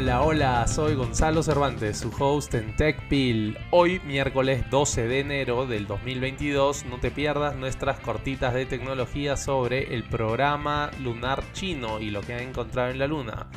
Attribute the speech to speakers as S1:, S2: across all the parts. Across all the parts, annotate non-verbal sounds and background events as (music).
S1: Hola, hola, soy Gonzalo Cervantes, su host en TechPill. Hoy, miércoles 12 de enero del 2022, no te pierdas nuestras cortitas de tecnología sobre el programa lunar chino y lo que ha encontrado en la luna.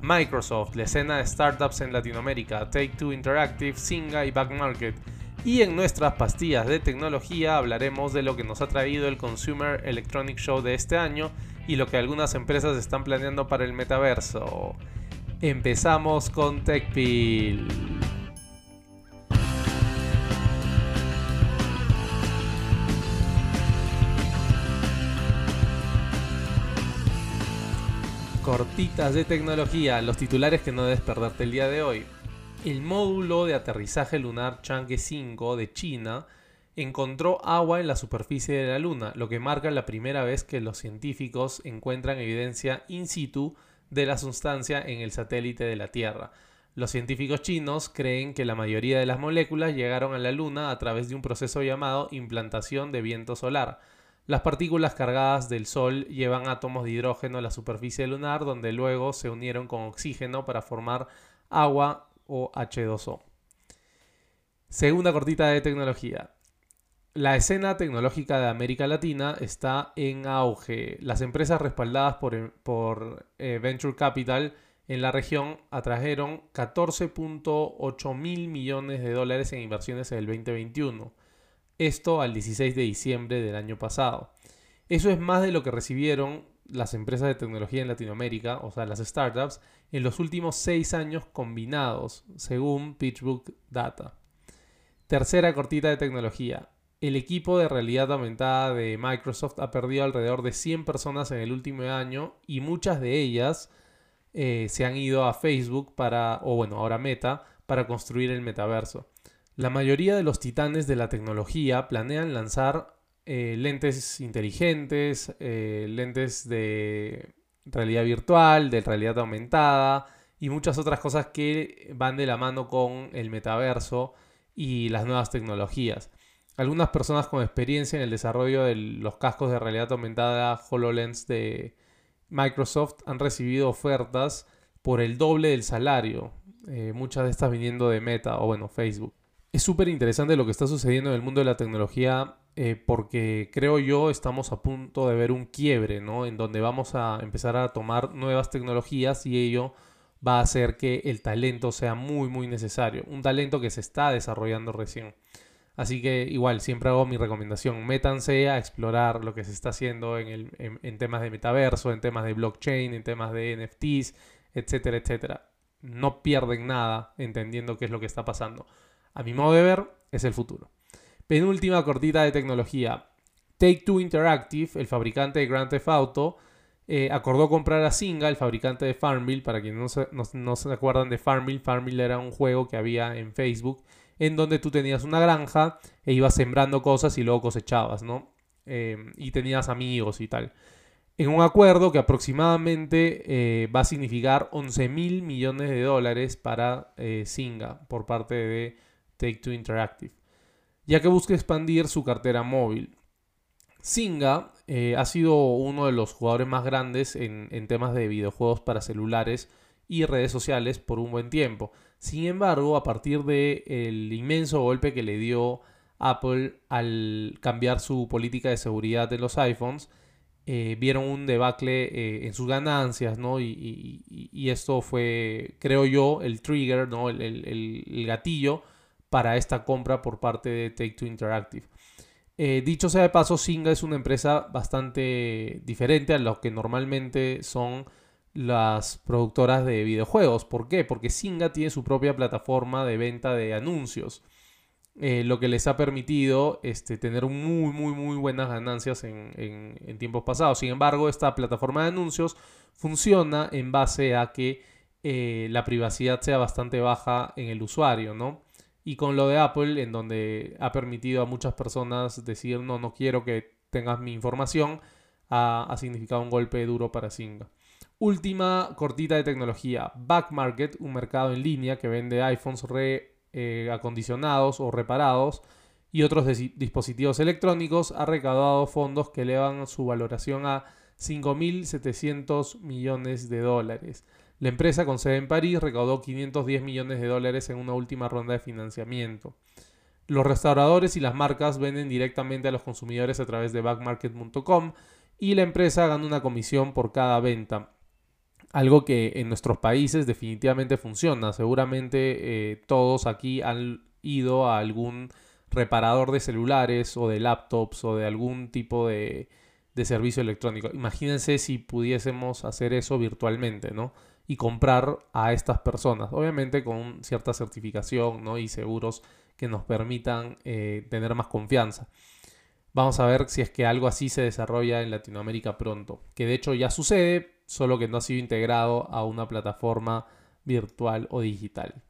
S1: Microsoft, la escena de startups en Latinoamérica, Take-Two Interactive, Singa y Backmarket. Y en nuestras pastillas de tecnología hablaremos de lo que nos ha traído el Consumer Electronic Show de este año y lo que algunas empresas están planeando para el metaverso. Empezamos con TechPil. Cortitas de tecnología, los titulares que no debes perderte el día de hoy. El módulo de aterrizaje lunar Chang'e 5 de China encontró agua en la superficie de la Luna, lo que marca la primera vez que los científicos encuentran evidencia in situ de la sustancia en el satélite de la Tierra. Los científicos chinos creen que la mayoría de las moléculas llegaron a la Luna a través de un proceso llamado implantación de viento solar. Las partículas cargadas del Sol llevan átomos de hidrógeno a la superficie lunar donde luego se unieron con oxígeno para formar agua o H2O. Segunda cortita de tecnología. La escena tecnológica de América Latina está en auge. Las empresas respaldadas por, eh, Venture Capital en la región atrajeron 14.8 mil millones de dólares en inversiones en el 2021. Esto al 16 de diciembre del año pasado. Eso es más de lo que recibieron las empresas de tecnología en Latinoamérica, o sea, las startups, en los últimos seis años combinados, según PitchBook Data. Tercera cortita de tecnología. El equipo de realidad aumentada de Microsoft ha perdido alrededor de 100 personas en el último año y muchas de ellas eh, se han ido a Facebook para, o bueno, ahora Meta, para construir el metaverso. La mayoría de los titanes de la tecnología planean lanzar eh, lentes inteligentes, eh, lentes de realidad virtual, de realidad aumentada y muchas otras cosas que van de la mano con el metaverso y las nuevas tecnologías. Algunas personas con experiencia en el desarrollo de los cascos de realidad aumentada HoloLens de Microsoft han recibido ofertas por el doble del salario, eh, muchas de estas viniendo de Meta o bueno, Facebook. Es súper interesante lo que está sucediendo en el mundo de la tecnología eh, porque creo yo estamos a punto de ver un quiebre, ¿no? En donde vamos a empezar a tomar nuevas tecnologías y ello va a hacer que el talento sea muy, muy necesario. Un talento que se está desarrollando recién. Así que igual, siempre hago mi recomendación, métanse a explorar lo que se está haciendo en, en, temas de metaverso, en temas de blockchain, en temas de NFTs, etcétera, etcétera. No pierden nada entendiendo qué es lo que está pasando. A mi modo de ver, es el futuro. Penúltima cortita de tecnología. Take Two Interactive, el fabricante de Grand Theft Auto, eh, acordó comprar a Singa, el fabricante de Farmville. Para quienes no se, no se acuerdan de Farmville, Farmville era un juego que había en Facebook en donde tú tenías una granja e ibas sembrando cosas y luego cosechabas, ¿no? Em, y tenías amigos y tal. En un acuerdo que aproximadamente eh, va a significar 11 mil millones de dólares para eh, Singa por parte de Take Two Interactive, ya que busca expandir su cartera móvil. Singa eh, ha sido uno de los jugadores más grandes en, en temas de videojuegos para celulares y redes sociales por un buen tiempo. Sin embargo, a partir del inmenso golpe que le dio Apple al cambiar su política de seguridad de los iPhones, eh, vieron un debacle eh, en sus ganancias, ¿no? Y, esto fue, creo yo, el trigger, ¿no? El, gatillo para esta compra por parte de Take Two Interactive. Eh, dicho sea de paso, Singa es una empresa bastante diferente a lo que normalmente son las productoras de videojuegos. ¿Por qué? Porque Singa tiene su propia plataforma de venta de anuncios. Eh, lo que les ha permitido este, tener muy, muy, muy buenas ganancias en, tiempos pasados. Sin embargo, esta plataforma de anuncios funciona en base a que eh, la privacidad sea bastante baja en el usuario, ¿no? Y con lo de Apple, en donde ha permitido a muchas personas decir, no, no quiero que tengas mi información, ha, ha significado un golpe duro para Singa. Última cortita de tecnología. Backmarket, un mercado en línea que vende iPhones reacondicionados eh, o reparados y otros dispositivos electrónicos, ha recaudado fondos que elevan su valoración a 5.700 millones de dólares. La empresa con sede en París recaudó 510 millones de dólares en una última ronda de financiamiento. Los restauradores y las marcas venden directamente a los consumidores a través de backmarket.com y la empresa gana una comisión por cada venta. Algo que en nuestros países definitivamente funciona. Seguramente eh, todos aquí han ido a algún reparador de celulares o de laptops o de algún tipo de, de servicio electrónico. Imagínense si pudiésemos hacer eso virtualmente, ¿no? Y comprar a estas personas, obviamente con cierta certificación, ¿no? Y seguros que nos permitan eh, tener más confianza. Vamos a ver si es que algo así se desarrolla en Latinoamérica pronto, que de hecho ya sucede, solo que no ha sido integrado a una plataforma virtual o digital.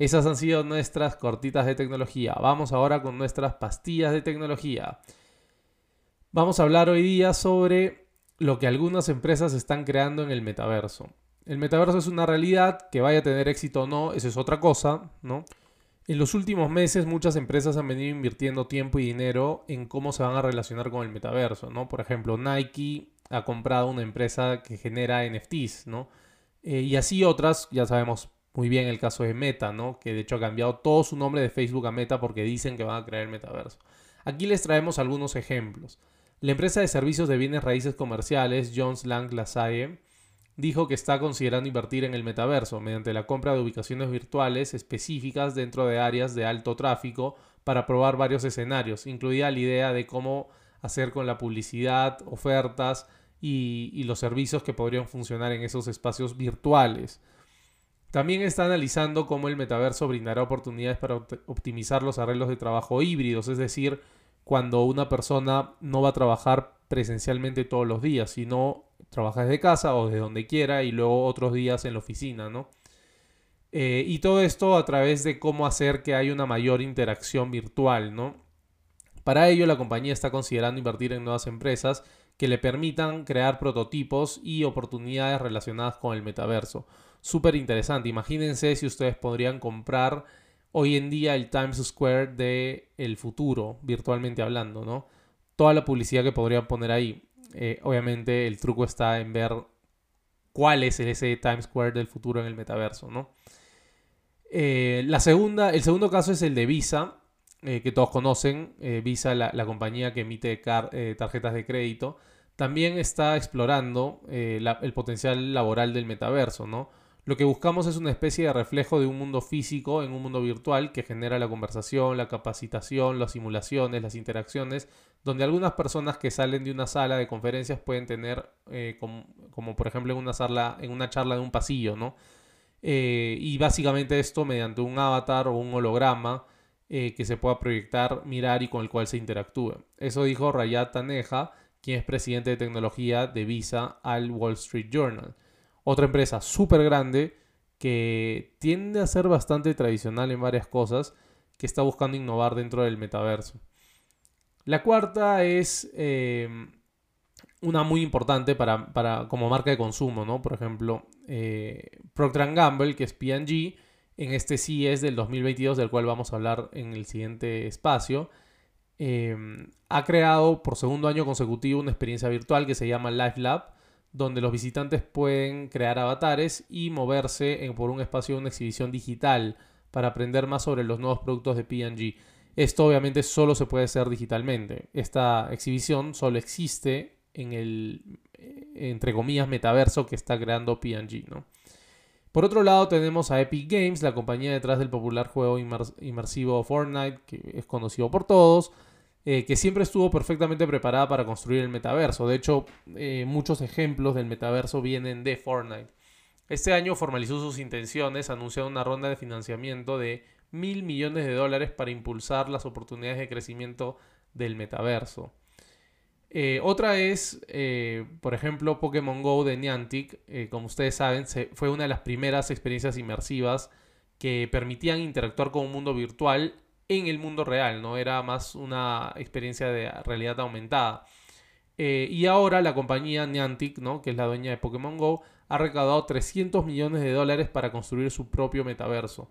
S1: Esas han sido nuestras cortitas de tecnología. Vamos ahora con nuestras pastillas de tecnología. Vamos a hablar hoy día sobre lo que algunas empresas están creando en el metaverso. El metaverso es una realidad, que vaya a tener éxito o no, eso es otra cosa, ¿no? En los últimos meses muchas empresas han venido invirtiendo tiempo y dinero en cómo se van a relacionar con el metaverso, ¿no? Por ejemplo, Nike ha comprado una empresa que genera NFTs, ¿no? Eh, y así otras, ya sabemos muy bien el caso de Meta, ¿no? Que de hecho ha cambiado todo su nombre de Facebook a Meta porque dicen que van a crear el metaverso. Aquí les traemos algunos ejemplos. La empresa de servicios de bienes raíces comerciales, Jones Lang LaSalle, dijo que está considerando invertir en el metaverso mediante la compra de ubicaciones virtuales específicas dentro de áreas de alto tráfico para probar varios escenarios, incluida la idea de cómo hacer con la publicidad, ofertas y, los servicios que podrían funcionar en esos espacios virtuales. También está analizando cómo el metaverso brindará oportunidades para optimizar los arreglos de trabajo híbridos, es decir, cuando una persona no va a trabajar presencialmente todos los días, sino trabaja desde casa o desde donde quiera y luego otros días en la oficina, ¿no? Eh, y todo esto a través de cómo hacer que haya una mayor interacción virtual, ¿no? Para ello, la compañía está considerando invertir en nuevas empresas que le permitan crear prototipos y oportunidades relacionadas con el metaverso. Súper interesante. Imagínense si ustedes podrían comprar hoy en día el Times Square de el futuro, virtualmente hablando, ¿no? Toda la publicidad que podrían poner ahí. Eh, obviamente el truco está en ver cuál es ese Times Square del futuro en el metaverso, ¿no? Eh, la segunda, el segundo caso es el de Visa, eh, que todos conocen. Visa, la, la, compañía que emite tarjetas de crédito, también está explorando el potencial laboral del metaverso, ¿no? Lo que buscamos es una especie de reflejo de un mundo físico en un mundo virtual que genera la conversación, la capacitación, las simulaciones, las interacciones, donde algunas personas que salen de una sala de conferencias pueden tener, eh, como, por ejemplo en una, sala, en una charla de un pasillo, ¿no? Eh, y básicamente esto mediante un avatar o un holograma eh, que se pueda proyectar, mirar y con el cual se interactúe. Eso dijo Rayat Taneja, quien es presidente de tecnología de Visa al Wall Street Journal. Otra empresa súper grande que tiende a ser bastante tradicional en varias cosas, que está buscando innovar dentro del metaverso. La cuarta es em, una muy importante para, como marca de consumo, ¿no? Por ejemplo, eh, Procter Gamble, que es P&G, en este CES del 2022, del cual vamos a hablar en el siguiente espacio, em, ha creado por segundo año consecutivo una experiencia virtual que se llama Live Lab, donde los visitantes pueden crear avatares y moverse por un espacio de una exhibición digital para aprender más sobre los nuevos productos de P&G. Esto obviamente solo se puede hacer digitalmente. Esta exhibición solo existe en el, eh, entre comillas, metaverso que está creando P&G, ¿no? Por otro lado tenemos a Epic Games, la compañía detrás del popular juego inmersivo Fortnite, que es conocido por todos, eh, que siempre estuvo perfectamente preparada para construir el metaverso. De hecho, eh, muchos ejemplos del metaverso vienen de Fortnite. Este año formalizó sus intenciones, anunciando una ronda de financiamiento de mil millones de dólares para impulsar las oportunidades de crecimiento del metaverso. Eh, otra es, por ejemplo, Pokémon Go de Niantic. como ustedes saben, fue una de las primeras experiencias inmersivas que permitían interactuar con un mundo virtual en el mundo real, ¿no? Era más una experiencia de realidad aumentada. Eh, y ahora la compañía Niantic, ¿no? que es la dueña de Pokémon Go, ha recaudado 300 millones de dólares para construir su propio metaverso.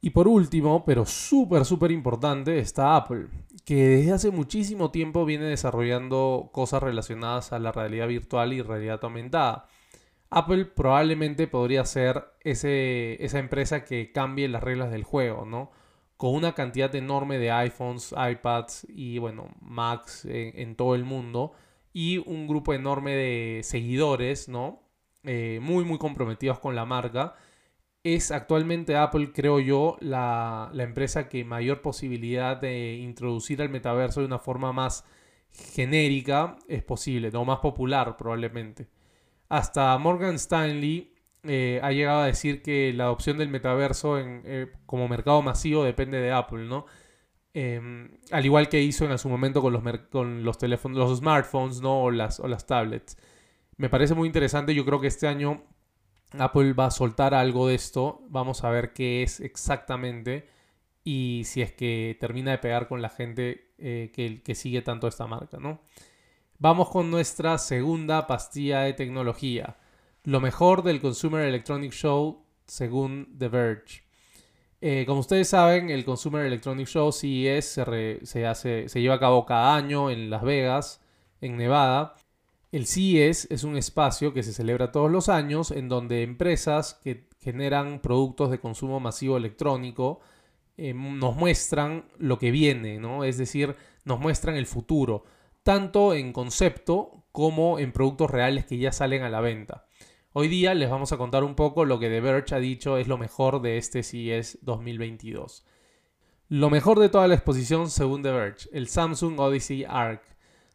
S1: Y por último, pero súper, súper importante, está Apple, que desde hace muchísimo tiempo viene desarrollando cosas relacionadas a la realidad virtual y realidad aumentada. Apple probablemente podría ser ese, esa empresa que cambie las reglas del juego, ¿no? Con una cantidad enorme de iPhones, iPads y, bueno, Macs en, todo el mundo. Y un grupo enorme de seguidores, ¿no? Eh, muy, muy comprometidos con la marca. Es actualmente Apple, creo yo, la, la empresa que mayor posibilidad de introducir al metaverso de una forma más genérica es posible, no más popular probablemente. Hasta Morgan Stanley eh, ha llegado a decir que la adopción del metaverso eh, como mercado masivo depende de Apple, ¿no? Em, al igual que hizo en su momento con los, con los teléfonos, los smartphones, ¿no? O las, o las tablets. Me parece muy interesante. Yo creo que este año Apple va a soltar algo de esto. Vamos a ver qué es exactamente. Y si es que termina de pegar con la gente eh, que, que sigue tanto esta marca, ¿no? Vamos con nuestra segunda pastilla de tecnología. Lo mejor del Consumer Electronic Show según The Verge. Eh, como ustedes saben, el Consumer Electronic Show CES se, se, hace, se lleva a cabo cada año en Las Vegas, en Nevada. El CES es un espacio que se celebra todos los años en donde empresas que generan productos de consumo masivo electrónico eh, nos muestran lo que viene, ¿no? Es decir, nos muestran el futuro tanto en concepto como en productos reales que ya salen a la venta. Hoy día les vamos a contar un poco lo que The Verge ha dicho es lo mejor de este CES 2022. Lo mejor de toda la exposición según The Verge, el Samsung Odyssey Arc.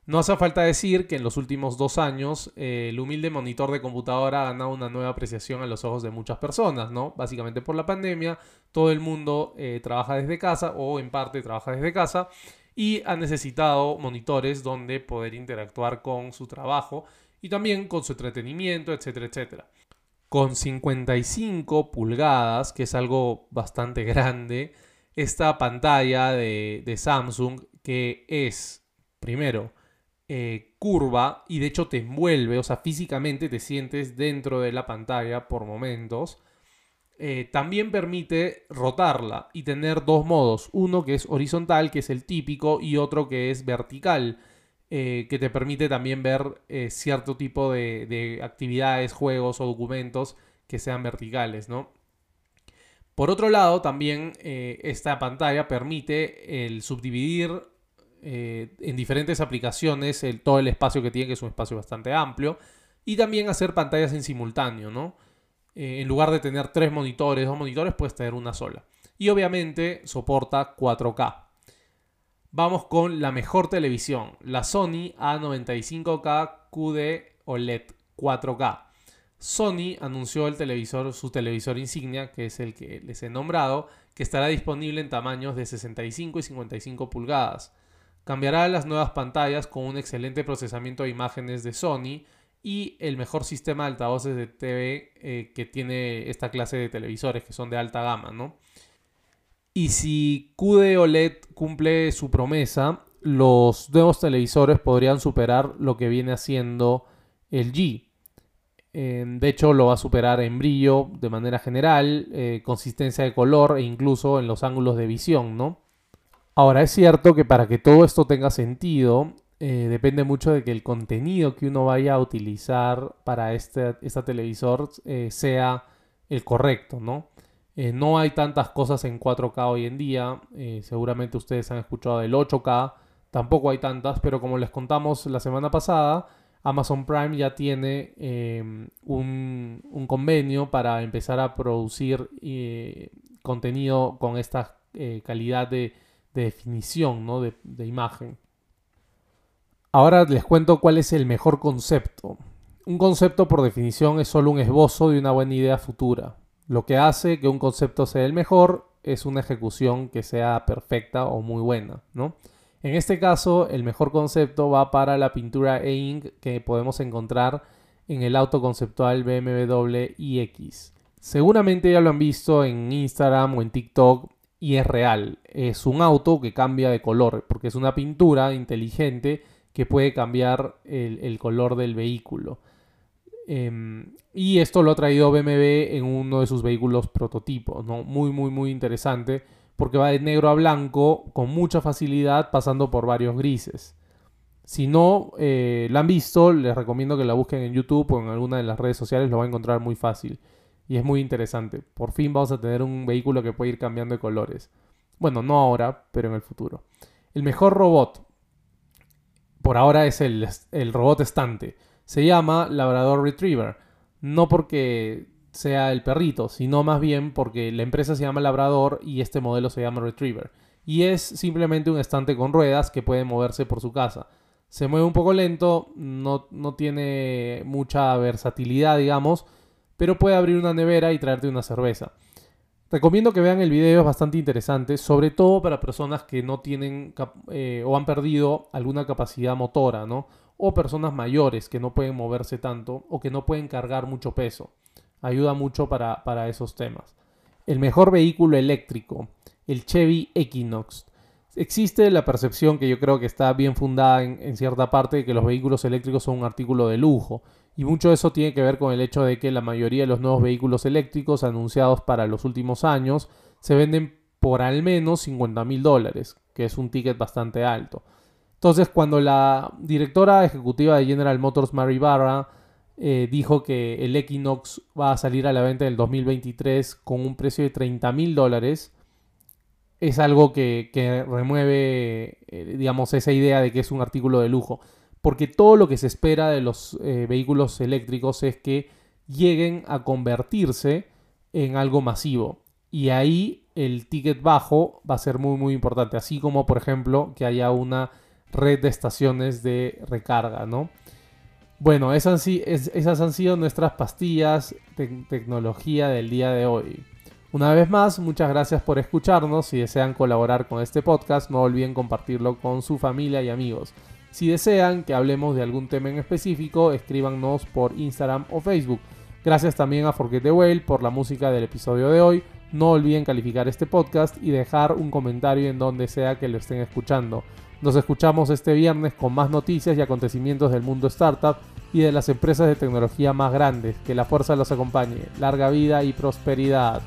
S1: No hace falta decir que en los últimos dos años eh, el humilde monitor de computadora ha ganado una nueva apreciación a los ojos de muchas personas, ¿no? Básicamente por la pandemia, todo el mundo eh, trabaja desde casa o en parte trabaja desde casa y ha necesitado monitores donde poder interactuar con su trabajo y también con su entretenimiento, etcétera, etcétera. Con 55 pulgadas, que es algo bastante (laughs) grande, esta pantalla de, Samsung que es, primero, eh, curva y de hecho te envuelve, o sea, físicamente te sientes dentro de la pantalla por momentos. Eh, también permite rotarla y tener dos modos. Uno que es horizontal, que es el típico, y otro que es vertical, eh, que te permite también ver eh, cierto tipo de, actividades, juegos o documentos que sean verticales, ¿no? Por otro lado, también esta pantalla permite el subdividir en diferentes aplicaciones todo el espacio que tiene, que es un espacio bastante amplio, y también hacer pantallas en simultáneo, ¿no? Eh, en lugar de tener tres monitores, dos monitores, puedes tener una sola. Y obviamente soporta 4K. Vamos con la mejor televisión, la Sony A95K QD OLED 4K. Sony anunció el televisor, su televisor insignia, que es el que les he nombrado, que estará disponible en tamaños de 65 y 55 pulgadas. Cambiará las nuevas pantallas con un excelente procesamiento de imágenes de Sony y el mejor sistema de altavoces de TV eh, que tiene esta clase de televisores que son de alta gama, ¿no? Y si QD OLED cumple su promesa, los nuevos televisores podrían superar lo que viene haciendo el G. de hecho, lo va a superar en brillo de manera general, eh, consistencia de color e incluso en los ángulos de visión, ¿no? Ahora, es cierto que para que todo esto tenga sentido, eh, depende mucho de que el contenido que uno vaya a utilizar para este, televisor eh, sea el correcto, ¿no? Eh, no hay tantas cosas en 4K hoy en día, seguramente ustedes han escuchado del 8K, tampoco hay tantas, pero como les contamos la semana pasada, Amazon Prime ya tiene em, un, convenio para empezar a producir contenido con esta calidad de, definición, ¿no? de imagen. Ahora les cuento cuál es el mejor concepto. Un concepto por definición es solo un esbozo de una buena idea futura. Lo que hace que un concepto sea el mejor es una ejecución que sea perfecta o muy buena, ¿no? En este caso, el mejor concepto va para la pintura e-ink que podemos encontrar en el auto conceptual BMW iX. Seguramente ya lo han visto en Instagram o en TikTok y es real. Es un auto que cambia de color porque es una pintura inteligente que puede cambiar el, color del vehículo. Em, y esto lo ha traído BMW en uno de sus vehículos prototipos, ¿no? Muy, muy, muy interesante, porque va de negro a blanco con mucha facilidad pasando por varios grises. Si no eh, la han visto, les recomiendo que la busquen en YouTube o en alguna de las redes sociales, lo va a encontrar muy fácil. Y es muy interesante. Por fin vamos a tener un vehículo que puede ir cambiando de colores. Bueno, no ahora, pero en el futuro. El mejor robot, por ahora es el, el robot estante. Se llama Labrador Retriever. No porque sea el perrito, sino más bien porque la empresa se llama Labrador y este modelo se llama Retriever. Y es simplemente un estante con ruedas que puede moverse por su casa. Se mueve un poco lento, no, no tiene mucha versatilidad, digamos, pero puede abrir una nevera y traerte una cerveza. Recomiendo que vean el video, es bastante interesante, sobre todo para personas que no tienen eh, o han perdido alguna capacidad motora, ¿no? O personas mayores que no pueden moverse tanto o que no pueden cargar mucho peso. Ayuda mucho para, esos temas. El mejor vehículo eléctrico, el Chevy Equinox. Existe la percepción que yo creo que está bien fundada en, en cierta parte de que los vehículos eléctricos son un artículo de lujo y mucho de eso tiene que ver con el hecho de que la mayoría de los nuevos vehículos eléctricos anunciados para los últimos años se venden por al menos 50 mil dólares, que es un ticket bastante alto. Entonces, cuando la directora ejecutiva de General Motors, Mary Barra, eh, dijo que el Equinox va a salir a la venta en el 2023 con un precio de 30 mil dólares, es algo que, remueve, eh, digamos, esa idea de que es un artículo de lujo porque todo lo que se espera de los eh, vehículos eléctricos es que lleguen a convertirse en algo masivo. Y ahí el ticket bajo va a ser muy muy importante, así como por ejemplo que haya una red de estaciones de recarga, ¿no? Bueno, esas, han sido nuestras pastillas de tecnología del día de hoy. Una vez más, muchas gracias por escucharnos. Si desean colaborar con este podcast, no olviden compartirlo con su familia y amigos. Si desean que hablemos de algún tema en específico, escríbanos por Instagram o Facebook. Gracias también a Forget the Whale por la música del episodio de hoy. No olviden calificar este podcast y dejar un comentario en donde sea que lo estén escuchando. Nos escuchamos este viernes con más noticias y acontecimientos del mundo startup y de las empresas de tecnología más grandes. Que la fuerza los acompañe. Larga vida y prosperidad.